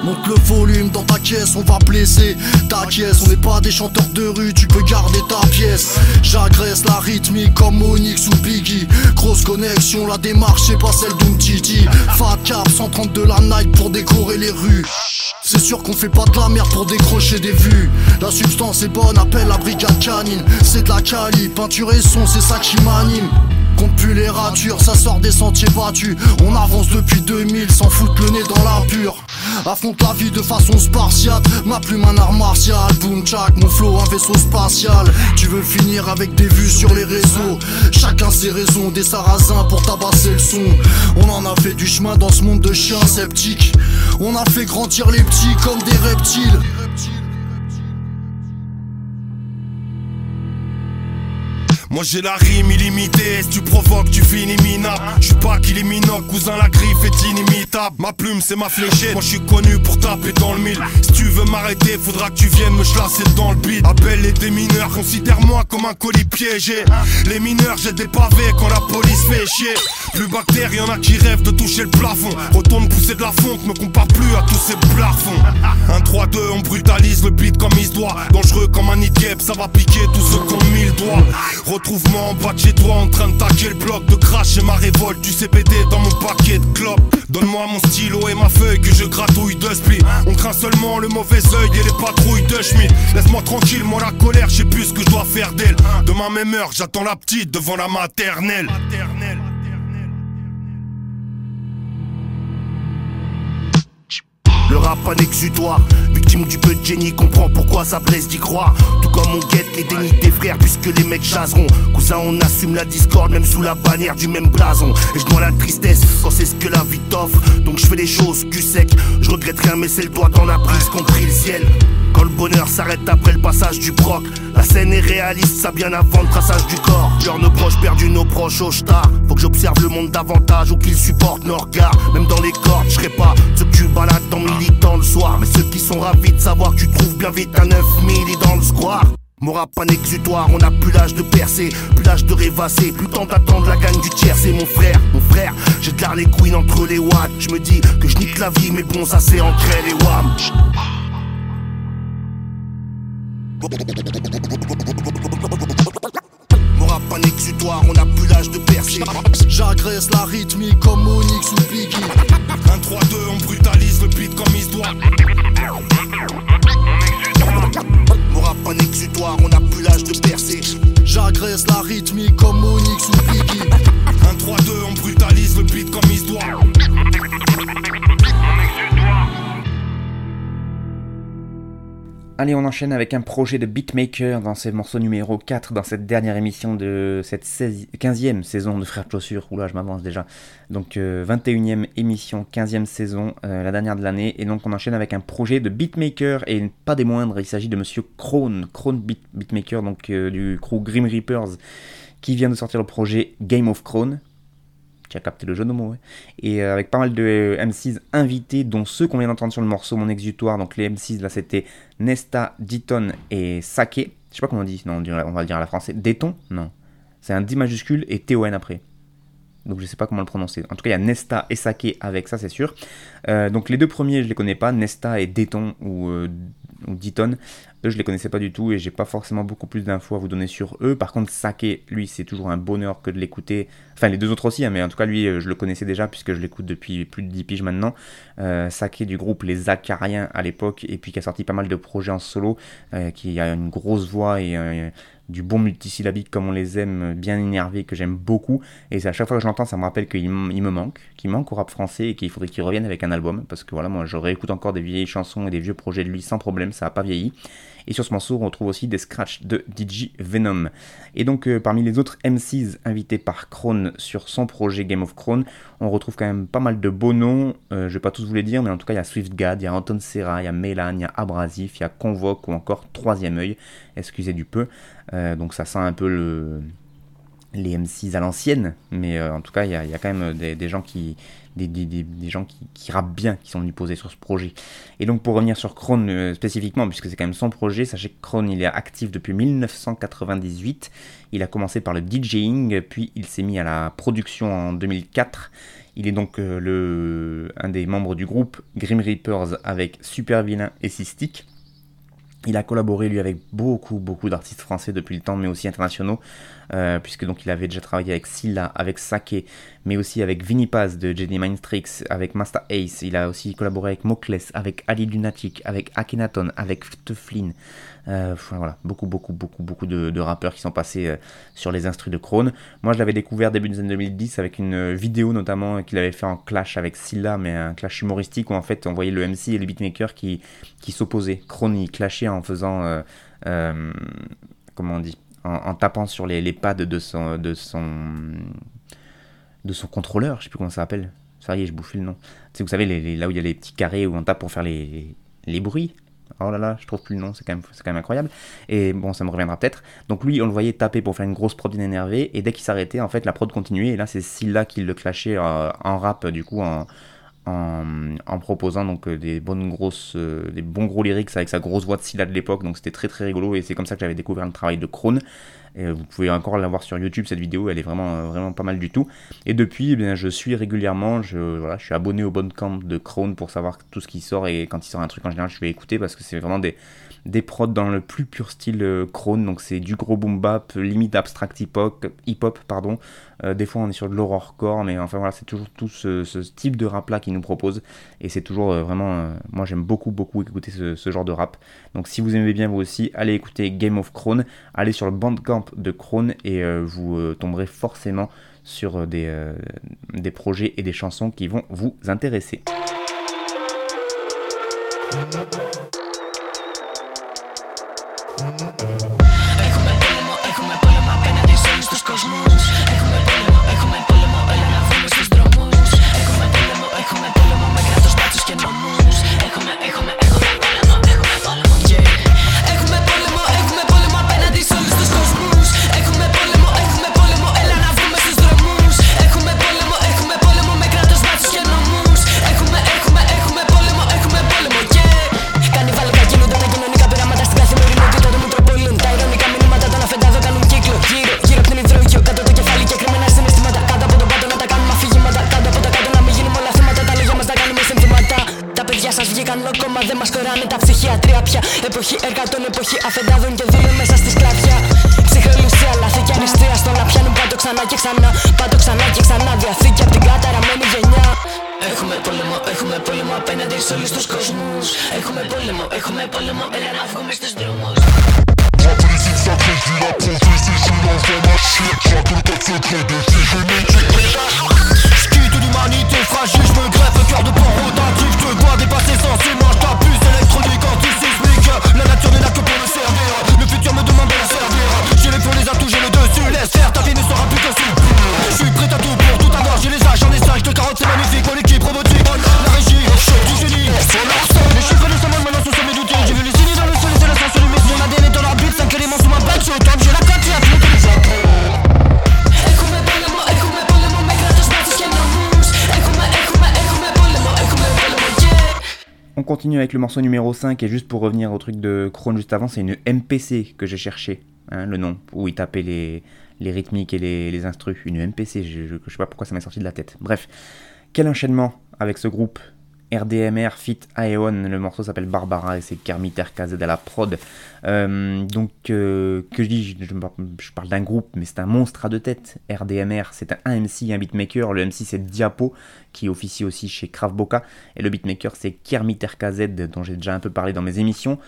Monte le volume dans ta caisse, on va blesser ta caisse. On n'est pas des chanteurs de rue, tu peux garder ta pièce. J'agresse la rythmique comme Onyx ou Biggie. Grosse connexion, la démarche c'est pas celle d'Umtiti. Fat cap, 130 de la night pour décorer les rues. C'est sûr qu'on fait pas de la merde pour décrocher des vues. La substance est bonne, appelle la brigade canine. C'est de la cali, peinture et son, c'est ça qui m'anime. Compte plus les ratures, ça sort des sentiers battus. On avance depuis 2000 sans foutre le nez dans la pure. Affronte la vie de façon spartiate. Ma plume un art martial. Boom jack, mon flow un vaisseau spatial. Tu veux finir avec des vues sur les réseaux. Chacun ses raisons, des sarrasins pour tabasser le son. On en a fait du chemin dans ce monde de chiens sceptiques. On a fait grandir les petits comme des reptiles. Moi j'ai la rime illimitée, si tu provoques, tu finis minable. Je suis pas qu'il est minoc, cousin, la griffe est inimitable. Ma plume, c'est ma fléchette. Moi je suis connu pour taper dans le mille. Si tu veux m'arrêter, faudra que tu viennes me chlasser dans le beat. Appelle les démineurs, considère-moi comme un colis piégé. Les mineurs, j'ai des pavés quand la police fait chier. Plus bactère, y'en a qui rêvent de toucher le plafond. Retourne pousser de la fonte, me compare plus à tous ces blarfons. 1, 3, 2, on brutalise le beat comme il se doit. Dangereux comme un nid ça va piquer tous ceux qui ont mille doigts. Retrouve-moi en bas de chez toi en train de taquer le bloc de crash et ma révolte du CBD dans mon paquet de clopes. Donne-moi mon stylo et ma feuille que je gratouille de spi. On craint seulement le mauvais oeil et les patrouilles de Schmidt. Laisse-moi tranquille, moi la colère, je sais plus ce que je dois faire d'elle. Demain même heure, j'attends la petite devant la maternelle. Le rap un exutoire, victime du peu de génie, comprend pourquoi ça blesse d'y croire. Tout comme on guette les dénis des frères, puisque les mecs chasseront. Cousin, on assume la discorde, même sous la bannière du même blason. Et je la tristesse quand c'est ce que la vie t'offre. Donc je fais les choses du sec, je regrette rien, mais c'est le doigt dans la prise compris le ciel. Quand le bonheur s'arrête après le passage du proc, la scène est réaliste, ça bien avant le traçage du corps. Pleure nos proches, perdus nos proches au star. Faut que j'observe le monde davantage ou qu'ils supportent nos regards. Même dans les cordes, je serai pas ce que tu balades dans militant le soir. Mais ceux qui sont ravis de savoir que tu trouves bien vite un 9000 et dans le square. Mon rap un exutoire, on a plus l'âge de percer, plus l'âge de rêvasser, plus temps d'attendre la gagne du tiers, c'est mon frère, mon frère, j'ai de les queens entre les watts, je me dis que je nique la vie, mais bon ça c'est entre et wham. Mon rap un exutoire, on a plus l'âge de percer. J'agresse la rythmique comme Onyx ou Biggie. 1, 3, 2, on brutalise le beat comme il se doit. Mon rap un exutoire, on a plus l'âge de percer. J'agresse la rythmique comme Onyx ou Biggie. 1, 3, 2, on brutalise le beat comme il se doit. Allez, on enchaîne avec un projet de beatmaker dans ce morceau numéro 4 dans cette dernière émission de cette 15e saison de Frères de Chaussures. Oula, je m'avance déjà. Donc 21e euh, émission, 15e saison, euh, la dernière de l'année. Et donc on enchaîne avec un projet de beatmaker et pas des moindres. Il s'agit de monsieur Krone, Krone Beatmaker, donc euh, du crew Grim Reapers, qui vient de sortir le projet Game of Krone qui a capté le jeu de mots, et euh, avec pas mal de euh, M6 invités, dont ceux qu'on vient d'entendre sur le morceau Mon Exutoire. Donc les M6 là c'était Nesta, Diton et Sake. Je sais pas comment on dit, non, on va le dire à la française. Déton Non. C'est un D majuscule et TON après. Donc je sais pas comment le prononcer. En tout cas, il y a Nesta et Sake avec ça, c'est sûr. Euh, donc les deux premiers, je les connais pas. Nesta et Déton ou, euh, ou Diton. Eux, je les connaissais pas du tout et j'ai pas forcément beaucoup plus d'infos à vous donner sur eux. Par contre, Sake, lui, c'est toujours un bonheur que de l'écouter. Enfin, les deux autres aussi, hein, mais en tout cas, lui, euh, je le connaissais déjà puisque je l'écoute depuis plus de 10 piges maintenant. Euh, Sake du groupe Les Acariens à l'époque et puis qui a sorti pas mal de projets en solo, qui a une grosse voix et du bon multisyllabique comme on les aime, bien énervé, que j'aime beaucoup. Et à chaque fois que je l'entends, ça me rappelle qu'il me manque, qu'il manque au rap français et qu'il faudrait qu'il revienne avec un album. Parce que voilà, moi je réécoute encore des vieilles chansons et des vieux projets de lui sans problème, ça n'a pas vieilli. Et sur ce morceau, on retrouve aussi des scratchs de DJ Venom. Et donc, euh, parmi les autres MCs invités par Krone sur son projet Game of Krone, on retrouve quand même pas mal de beaux noms. Euh, je vais pas tous vous les dire, mais en tout cas, il y a SwiftGad, il y a Anton Serra, il y a Mélan, il y a Abrasif, il y a Convoque ou encore Troisième œil. Excusez du peu. Euh, donc, ça sent un peu le les M6 à l'ancienne, mais en tout cas, il y, a quand même des gens qui, des, gens qui, rappent bien, qui sont venus poser sur ce projet. Et donc pour revenir sur Krone euh, spécifiquement, puisque c'est quand même son projet, sachez que Krone il est actif depuis 1998. Il a commencé par le DJing, puis il s'est mis à la production en 2004. Il est donc euh, le, un des membres du groupe Grim Reapers avec Super Vilain et Cystic. Il a collaboré lui avec beaucoup beaucoup d'artistes français depuis le temps, mais aussi internationaux, euh, puisque donc il avait déjà travaillé avec Silla, avec Sake, mais aussi avec Vinny Paz de JD Mindstrix, avec Master Ace. Il a aussi collaboré avec Mokles, avec Ali Lunatic, avec Akhenaton, avec Teflin. Euh, voilà, beaucoup, beaucoup, beaucoup, beaucoup de, rappeurs qui sont passés euh, sur les instrus de Krone. Moi, je l'avais découvert début des années 2010 avec une vidéo notamment qu'il avait fait en clash avec Silla, mais un clash humoristique où en fait on voyait le MC et le beatmaker qui, qui s'opposaient. Krone, il clashait en faisant, comment on dit, en, tapant sur les, les, pads de son, de son, de son contrôleur, je sais plus comment ça s'appelle. Ça y est, je bouffe le nom. C'est vous savez, là où il y a les petits carrés où on tape pour faire les, les bruits. Oh là là, je trouve plus le nom, c'est quand, même, incroyable. Et bon, ça me reviendra peut-être. Donc lui, on le voyait taper pour faire une grosse prod énervée, et dès qu'il s'arrêtait, en fait, la prod continuait, et là, c'est Silla qui le clashait euh, en rap, du coup, en, en, proposant donc euh, des bonnes grosses, euh, des bons gros lyrics avec sa grosse voix de Silla de l'époque, donc c'était très très rigolo, et c'est comme ça que j'avais découvert le travail de Krone. Et vous pouvez encore la voir sur YouTube, cette vidéo, elle est vraiment, vraiment pas mal du tout. Et depuis, eh bien, je suis régulièrement, je, suis abonné au camp de Krone pour savoir tout ce qui sort, et quand il sort un truc en général, je vais écouter parce que c'est vraiment des, des prods dans le plus pur style euh, Krone, donc c'est du gros boom bap, limite abstract hip-hop, hip-hop pardon. Euh, des fois on est sur de l'horrorcore, mais enfin voilà, c'est toujours tout ce, type de rap là qu'il nous propose, et c'est toujours euh, vraiment, moi j'aime beaucoup beaucoup écouter ce, genre de rap. Donc si vous aimez bien vous aussi, allez écouter Game of Krone, allez sur le bandcamp de Krone et vous tomberez forcément sur des, des projets et des chansons qui vont vous intéresser. Έχουμε πόλεμο, έχουμε πόλεμο απέναντι σε όλους τους κοσμούς Έχουμε πόλεμο, έχουμε πόλεμο, έλα να βγούμε στους δρόμους. Έχουμε πόλεμο, έχουμε πόλεμο με κράτος, μπάτσους και νόμους ψυχιατρία πια Εποχή εργατών, εποχή αφεντάδων και δούλων μέσα στη σκλαβιά. Ψυχρολουσία, λάθη και αριστεία Στο να πιάνουν. Πάντο ξανά και ξανά Πάντο ξανά και ξανά. Διαθήκη από την καταραμένη γενιά. Έχουμε πόλεμο, έχουμε πόλεμο απέναντι σε όλους τους κόσμους. Έχουμε πόλεμο, έχουμε πόλεμο, έλα να βγούμε στους δρόμους. Ski de l'humanité fragile, je me greffe le cœur de porc authentique Je te dois dépasser sensuellement, je t'abuse électronique La nature n'est là que pour le servir. Le futur me demande de la servir. J'ai les fonds, les atouts, j'ai le dessus. Laisse faire, ta vie ne sera plus que subie Je suis prêt à tout pour tout avoir. J'ai les âges, j'en ai 5, de carotte c'est magnifique. Mon continue avec le morceau numéro 5 et juste pour revenir au truc de Krone juste avant, c'est une MPC que j'ai cherché, hein, le nom, où il tapait les, les rythmiques et les, les instrus. Une MPC, je, je, je sais pas pourquoi ça m'est sorti de la tête. Bref, quel enchaînement avec ce groupe RDMR Fit Aeon, le morceau s'appelle Barbara et c'est Kermit RKZ à la prod. Euh, donc, euh, que je dis, je, je, parle d'un groupe, mais c'est un monstre à deux têtes. RDMR, c'est un MC, un beatmaker. Le MC, c'est Diapo, qui officie aussi chez Boca Et le beatmaker, c'est Kermit RKZ, dont j'ai déjà un peu parlé dans mes émissions.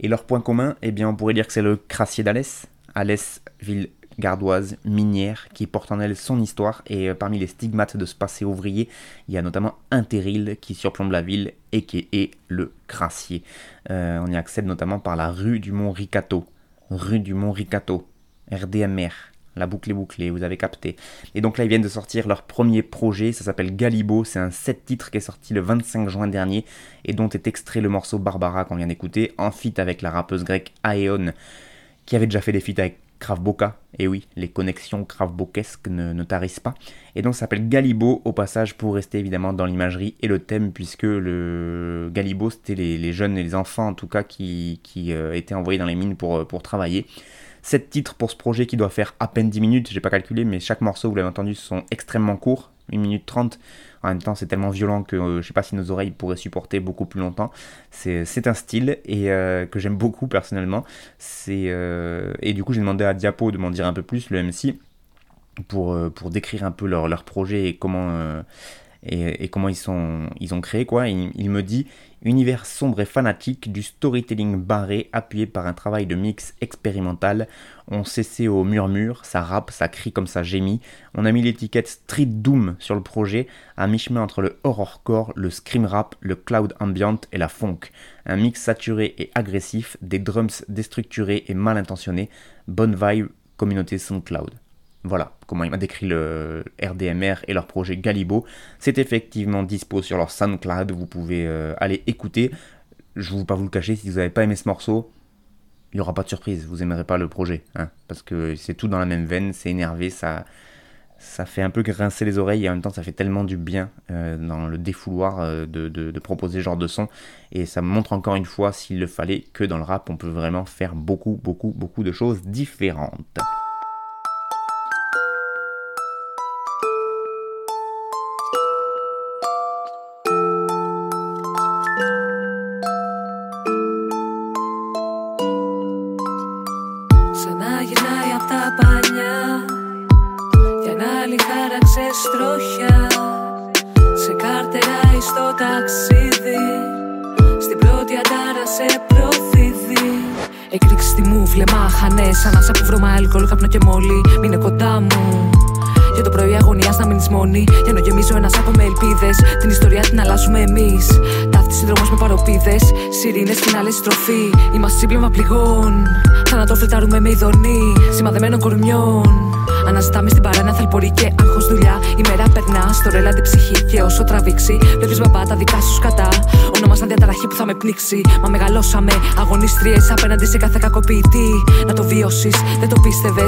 Et leur point commun, eh bien, on pourrait dire que c'est le crassier d'Alès. Alès, ville gardoise, minière, qui porte en elle son histoire, et euh, parmi les stigmates de ce passé ouvrier, il y a notamment un terril qui surplombe la ville et qui est le Crassier. Euh, on y accède notamment par la rue du Mont Ricato. Rue du Mont Ricato, RDMR. La boucle est bouclée, vous avez capté. Et donc là, ils viennent de sortir leur premier projet, ça s'appelle Galibo, c'est un 7 titres qui est sorti le 25 juin dernier, et dont est extrait le morceau Barbara qu'on vient d'écouter, en feat avec la rappeuse grecque Aeon, qui avait déjà fait des feats avec Boca, et oui, les connexions Kravbokesques ne, ne tarissent pas. Et donc ça s'appelle Galibo, au passage, pour rester évidemment dans l'imagerie et le thème, puisque le Galibo, c'était les, jeunes et les enfants, en tout cas, qui, euh, étaient envoyés dans les mines pour, pour travailler. 7 titres pour ce projet qui doit faire à peine 10 minutes, j'ai pas calculé, mais chaque morceau, vous l'avez entendu, sont extrêmement courts, 1 minute 30. En même temps, c'est tellement violent que euh, je sais pas si nos oreilles pourraient supporter beaucoup plus longtemps. C'est un style euh, que j'aime beaucoup personnellement. Euh, et du coup, j'ai demandé à Diapo de m'en dire un peu plus, le MC, pour, pour décrire un peu leur projet et comment et, comment ils, sont, ils ont créé quoi. Il, il, me dit univers sombre et fanatique du storytelling barré appuyé par un travail de mix expérimental. On cessait au murmure, ça rappe, ça crie comme ça gémit. On a mis l'étiquette Street Doom sur le projet, à mi-chemin entre le horrorcore, le scream rap, le cloud ambient et la funk. Un mix saturé et agressif, des drums déstructurés et mal intentionnés. Bonne vibe, communauté SoundCloud. Voilà comment il m'a décrit le RDMR et leur projet Galibo. C'est effectivement dispo sur leur SoundCloud, vous pouvez euh, aller écouter. je ne vais pas vous le cacher, si vous n'avez pas aimé ce morceau, il n'y aura pas de surprise, vous n'aimerez pas le projet. Hein, parce que c'est tout dans la même veine, c'est énervé, ça, ça fait un peu grincer les oreilles et en même temps ça fait tellement du bien euh, dans le défouloir euh, de, de, proposer ce genre de son. Et ça montre encore une fois, s'il le fallait, que dans le rap on peut vraiment faire beaucoup, beaucoup, beaucoup de choses différentes. Ανάσα που βρώμα αλκοόλ, καπνό και μόλι. Μείνε κοντά μου. Για το πρωί αγωνία να μείνει μόνη. Για να γεμίζω ένα σάκο με ελπίδες. Την ιστορία την αλλάζουμε εμείς. Ταύτη συνδρομός με παροπίδες. Σιρήνες στην άλλη στροφή. Είμαστε σύμπλεμα πληγών. το φρετάρουμε με ειδονή. Σημαδεμένων κορμιών. Αναζητάμε στην παράνα θαλπορή και άγχος δουλειά. Η μέρα περνά στο ρέλα την ψυχή και όσο τραβήξει. Βλέπεις μπαμπά τα δικά σου κατά. Ονόμασταν διαταραχή που θα με πνίξει. Μα μεγαλώσαμε αγωνίστριε απέναντι σε κάθε κακοποιητή. Να το βιώσει, δεν το πίστευε.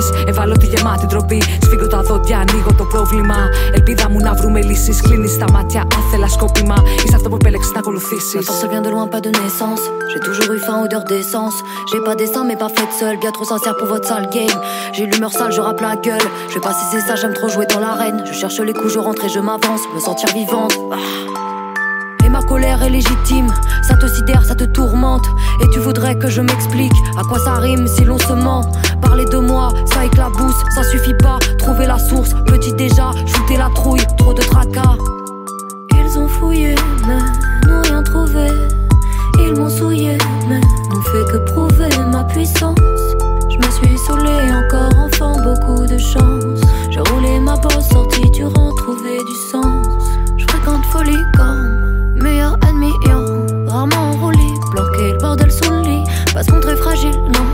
τη γεμάτη τροπή. Σφίγγω τα δόντια, ανοίγω το πρόβλημα. Ελπίδα μου να βρούμε λύσει. Κλείνει τα μάτια, άθελα σκόπιμα. Είσαι αυτό που επέλεξε να ακολουθήσει. Ça vient de loin, pas de naissance. J'ai toujours eu faim, odeur d'essence. J'ai pas dessin, mais pas fait seul. Bien trop sincère pour votre sale game. J'ai l'humeur sale, je rappe la gueule. Je sais pas si c'est ça, j'aime trop jouer dans l'arène. Je cherche les coups, je rentre et je m'avance, me sentir vivante. Ah. Ma colère est légitime, ça te sidère, ça te tourmente. Et tu voudrais que je m'explique à quoi ça rime si l'on se ment. Parler de moi, ça éclabousse, ça suffit pas. Trouver la source, petit déjà, shooter la trouille, trop de tracas. Ils ont fouillé, mais n'ont rien trouvé. Ils m'ont souillé, mais n'ont fait que prouver ma puissance. Je me suis saoulé encore enfant, beaucoup de chance. J'ai roulé ma bosse, sortie du rang, trouvé du sens. Je fréquente folie comme suis pas ce qu'on très fragile, non.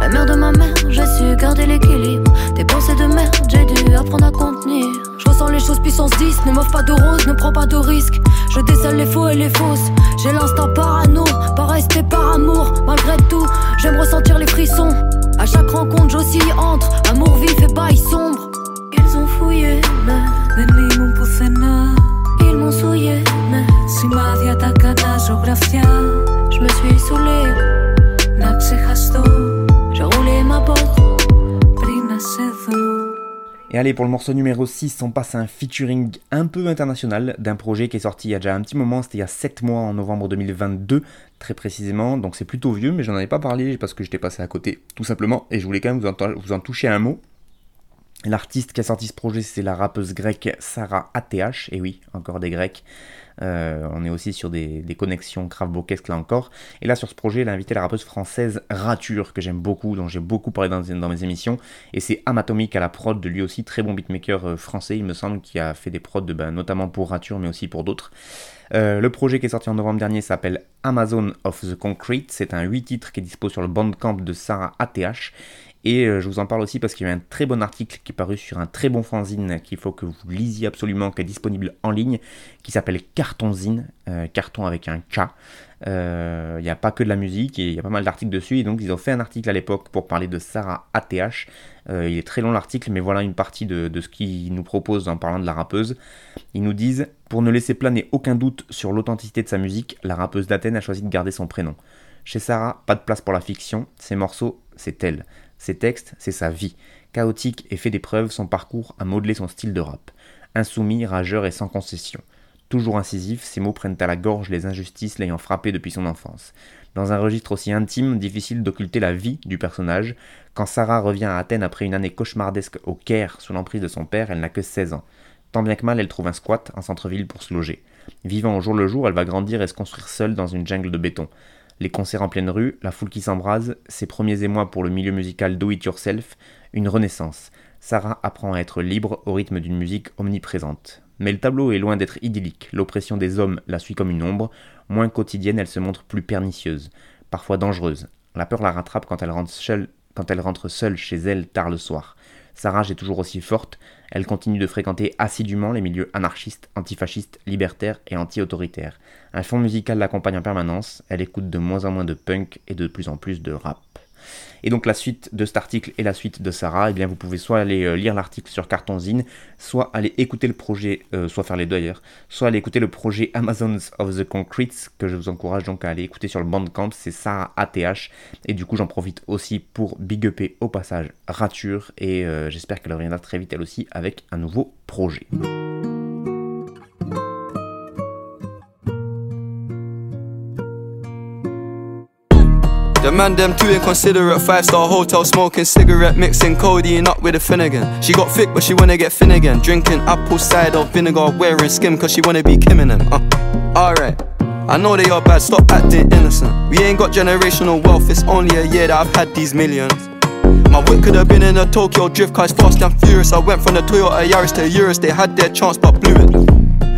La mère de ma mère, j'ai su garder l'équilibre. Des pensées de merde, j'ai dû apprendre à contenir. Je ressens les choses puissance 10, ne m'offre pas de rose, ne prends pas de risques. Je décèle les faux et les fausses. J'ai l'instinct parano, pas rester par amour. Malgré tout, j'aime ressentir les frissons. À chaque rencontre, j'oscille entre amour vif et bail sombre. Ils ont fouillé, mais mon Ils m'ont souillé, mais. Si ma. Je me suis saoulée. ξεχαστώ. J'ai roulé ma botte πριν να σε δω. Et allez, pour le morceau numéro 6, on passe à un featuring un peu international d'un projet qui est sorti il y a déjà un petit moment, c'était il y a 7 mois en novembre 2022, très précisément, donc c'est plutôt vieux, mais j'en avais pas parlé parce que j'étais passé à côté, tout simplement, et je voulais quand même vous en, vous en toucher un mot. L'artiste qui a sorti ce projet, c'est la rappeuse grecque Sarah ATH, et oui, encore des grecs. Euh, on est aussi sur des, connexions craveboquesques là encore. Et là sur ce projet, elle a invité la rappeuse française Rature, que j'aime beaucoup, dont j'ai beaucoup parlé dans, mes émissions. Et c'est Amatomic à la prod, de lui aussi, très bon beatmaker euh, français, il me semble, qui a fait des prods ben, notamment pour Rature, mais aussi pour d'autres. Euh, le projet qui est sorti en novembre dernier s'appelle Amazon of the Concrete. C'est un 8 titres qui est dispo sur le bandcamp de Sarah ATH. Et euh, je vous en parle aussi parce qu'il y a un très bon article qui est paru sur un très bon fanzine qu'il faut que vous lisiez absolument, qui est disponible en ligne, qui s'appelle Cartonzine, euh, carton avec un K. Euh, il n'y a pas que de la musique et il y a pas mal d'articles dessus. Et donc ils ont fait un article à l'époque pour parler de Sarah ATH. il est très long l'article, mais voilà une partie de, de ce qu'ils nous proposent en parlant de la rappeuse. Ils nous disent Pour ne laisser planer aucun doute sur l'authenticité de sa musique, la rappeuse d'Athènes a choisi de garder son prénom. Chez Sarah, pas de place pour la fiction, ses morceaux, c'est elle. Ses textes, c'est sa vie. Chaotique et fait d'épreuves, son parcours a modelé son style de rap. Insoumis, rageur et sans concession. Toujours incisif, ses mots prennent à la gorge les injustices l'ayant frappé depuis son enfance. Dans un registre aussi intime, difficile d'occulter la vie du personnage, quand Sarah revient à Athènes après une année cauchemardesque au Caire sous l'emprise de son père, elle n'a que 16 ans. Tant bien que mal, elle trouve un squat, en centre-ville pour se loger. Vivant au jour le jour, elle va grandir et se construire seule dans une jungle de béton les concerts en pleine rue, la foule qui s'embrase, ses premiers émois pour le milieu musical Do It Yourself, une renaissance. Sarah apprend à être libre au rythme d'une musique omniprésente. Mais le tableau est loin d'être idyllique, l'oppression des hommes la suit comme une ombre, moins quotidienne elle se montre plus pernicieuse, parfois dangereuse. La peur la rattrape quand elle rentre seule, quand elle rentre seule chez elle tard le soir. Sa rage est toujours aussi forte, elle continue de fréquenter assidûment les milieux anarchistes, antifascistes, libertaires et anti-autoritaires. Un fond musical l'accompagne en permanence, elle écoute de moins en moins de punk et de plus en plus de rap. Et donc la suite de cet article et la suite de Sarah, eh bien vous pouvez soit aller euh, lire l'article sur Cartonzine, soit aller écouter le projet, euh, soit faire les deux soit aller écouter le projet Amazons of the Concretes, que je vous encourage donc à aller écouter sur le Bandcamp, c'est Sarah ATH. Et du coup j'en profite aussi pour big upper au passage Rature, et euh, j'espère qu'elle reviendra très vite elle aussi avec un nouveau projet. The man them too inconsiderate, five star hotel smoking cigarette, mixing codeine up with a Finnegan. She got thick, but she wanna get Finnegan. Drinking apple cider vinegar, wearing skim, cause she wanna be Kim and them. Uh, alright. I know they are bad, stop acting innocent. We ain't got generational wealth, it's only a year that I've had these millions. My whip could have been in a Tokyo drift car, it's fast and furious. I went from the Toyota Yaris to Urus, they had their chance but blew it.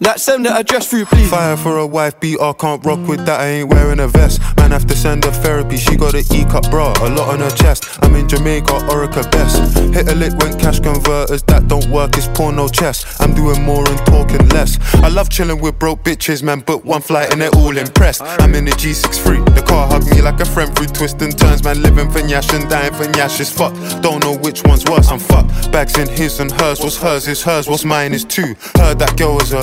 That send the address through, please. Fire for a wife beater, can't rock with that, I ain't wearing a vest. Man, have to send her therapy, she got an E cup bra, a lot on her chest. I'm in Jamaica, Orica best. Hit a lick when cash converters, that don't work, it's porno chess. I'm doing more and talking less. I love chilling with broke bitches, man, but one flight and they're all impressed. I'm in the G63, the car hugged me like a friend through twists and turns, man, living for Nyash and dying for Nyash is fucked. Don't know which one's worse, I'm fucked. Bags in his and hers, what's hers is hers, what's mine is two. Heard that girl was a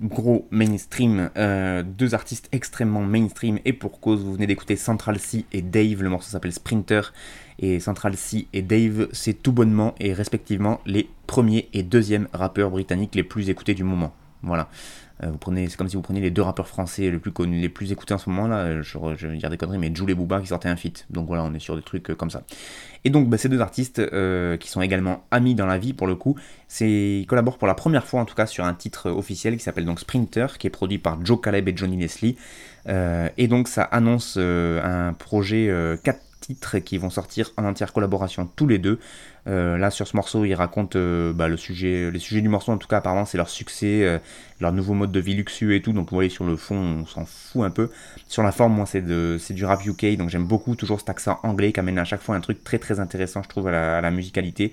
gros mainstream, euh, deux artistes extrêmement mainstream et pour cause, vous venez d'écouter Central C et Dave, le morceau s'appelle Sprinter et Central C et Dave c'est tout bonnement et respectivement les premiers et deuxièmes rappeurs britanniques les plus écoutés du moment. Voilà. Euh, vous prenez, c'est comme si vous preniez les deux rappeurs français les plus connus, les plus écoutés en ce moment là. euh, Je, vais dire des conneries, mais Jules et Booba qui sortaient un feat. Donc voilà, on est sur des trucs comme ça. Et donc bah, ces deux artistes euh, qui sont également amis dans la vie pour le coup, collaborent pour la première fois en tout cas sur un titre officiel qui s'appelle donc Sprinter, qui est produit par Joe Caleb et Johnny Leslie. Euh, et donc ça annonce euh, un projet 4 titres qui vont sortir en entière collaboration tous les deux. Euh, là sur ce morceau, ils racontent euh, bah, le sujet, les sujets du morceau en tout cas apparemment c'est leur succès, euh, leur nouveau mode de vie luxueux et tout. Donc vous voyez sur le fond on s'en fout un peu. Sur la forme moi c'est de c'est du rap UK donc j'aime beaucoup toujours cet accent anglais qui amène à chaque fois un truc très très intéressant je trouve à la, à la musicalité.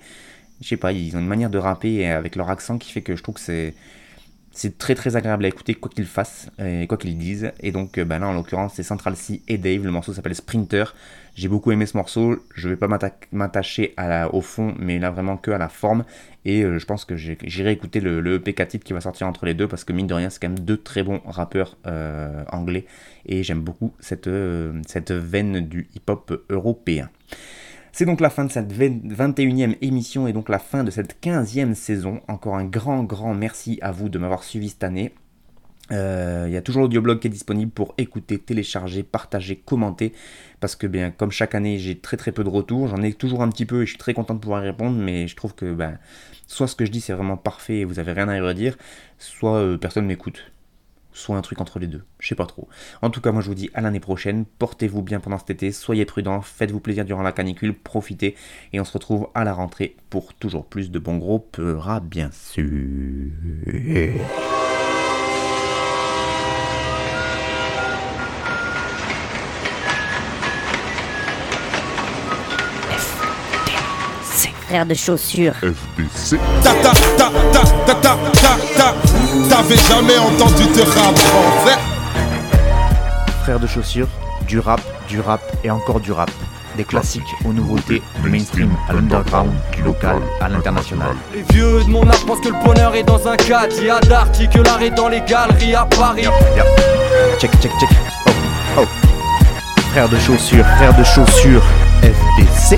Je sais pas ils ont une manière de rapper avec leur accent qui fait que je trouve que c'est c'est très très agréable à écouter quoi qu'ils fassent et quoi qu'ils disent. Et donc euh, bah là en l'occurrence c'est Central C et Dave. Le morceau s'appelle Sprinter. J'ai beaucoup aimé ce morceau. Je vais pas m'atta- m'attacher au fond, mais là vraiment que à la forme. Et euh, je pense que j'irai écouter le, le 4 titres qui va sortir entre les deux parce que mine de rien c'est quand même deux très bons rappeurs euh, anglais. Et j'aime beaucoup cette veine du hip-hop européen. C'est donc la fin de cette 21e émission et donc la fin de cette 15e saison. Encore un grand, grand merci à vous de m'avoir suivi cette année. Euh, Il y a toujours l'audioblog qui est disponible pour écouter, télécharger, partager, commenter. Parce que, bien, comme chaque année, j'ai très très peu de retours. J'en ai toujours un petit peu et je suis très content de pouvoir y répondre. Mais je trouve que, ben, soit ce que je dis c'est vraiment parfait et vous avez rien à y redire, soit euh, personne m'écoute soit un truc entre les deux. Je sais pas trop. En tout cas, moi je vous dis à l'année prochaine. Portez-vous bien pendant cet été, soyez prudents, faites-vous plaisir durant la canicule, profitez et on se retrouve à la rentrée pour toujours plus de bons gros peuras, bien sûr. Frère de chaussures. FBC. Ta ta ta ta ta ta ta ta. T'avais jamais entendu de rap français Frères de chaussures, du rap, du rap et encore du rap. Des classiques aux nouveautés, du mainstream à l'underground, du local à l'international. Les vieux de mon âge pensent que le bonheur est dans un cadre. Il y a d'Arty que l'art est dans les galeries à Paris. Check, check, check. Oh, oh. Frères de chaussures, frères de chaussures, FBC.